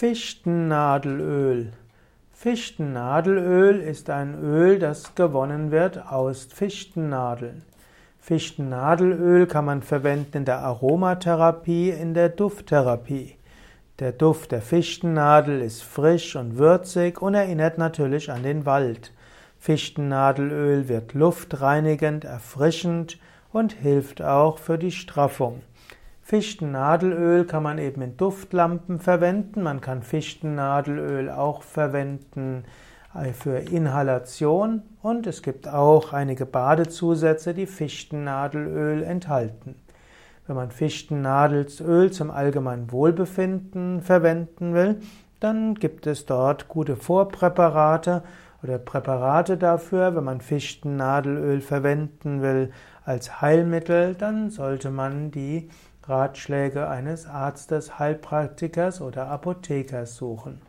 Fichtennadelöl. Fichtennadelöl ist ein Öl, das gewonnen wird aus Fichtennadeln. Fichtennadelöl kann man verwenden in der Aromatherapie, in der Dufttherapie. Der Duft der Fichtennadel ist frisch und würzig und erinnert natürlich an den Wald. Fichtennadelöl wird luftreinigend, erfrischend und hilft auch für die Straffung. Fichtennadelöl kann man eben in Duftlampen verwenden. Man kann Fichtennadelöl auch verwenden äh, für Inhalation und es gibt auch einige Badezusätze, die Fichtennadelöl enthalten. Wenn man Fichtennadelöl zum allgemeinen Wohlbefinden verwenden will, dann gibt es dort gute Vorpräparate oder Präparate dafür. Wenn man Fichtennadelöl verwenden will als Heilmittel, dann sollte man die Ratschläge eines Arztes, Heilpraktikers oder Apothekers suchen.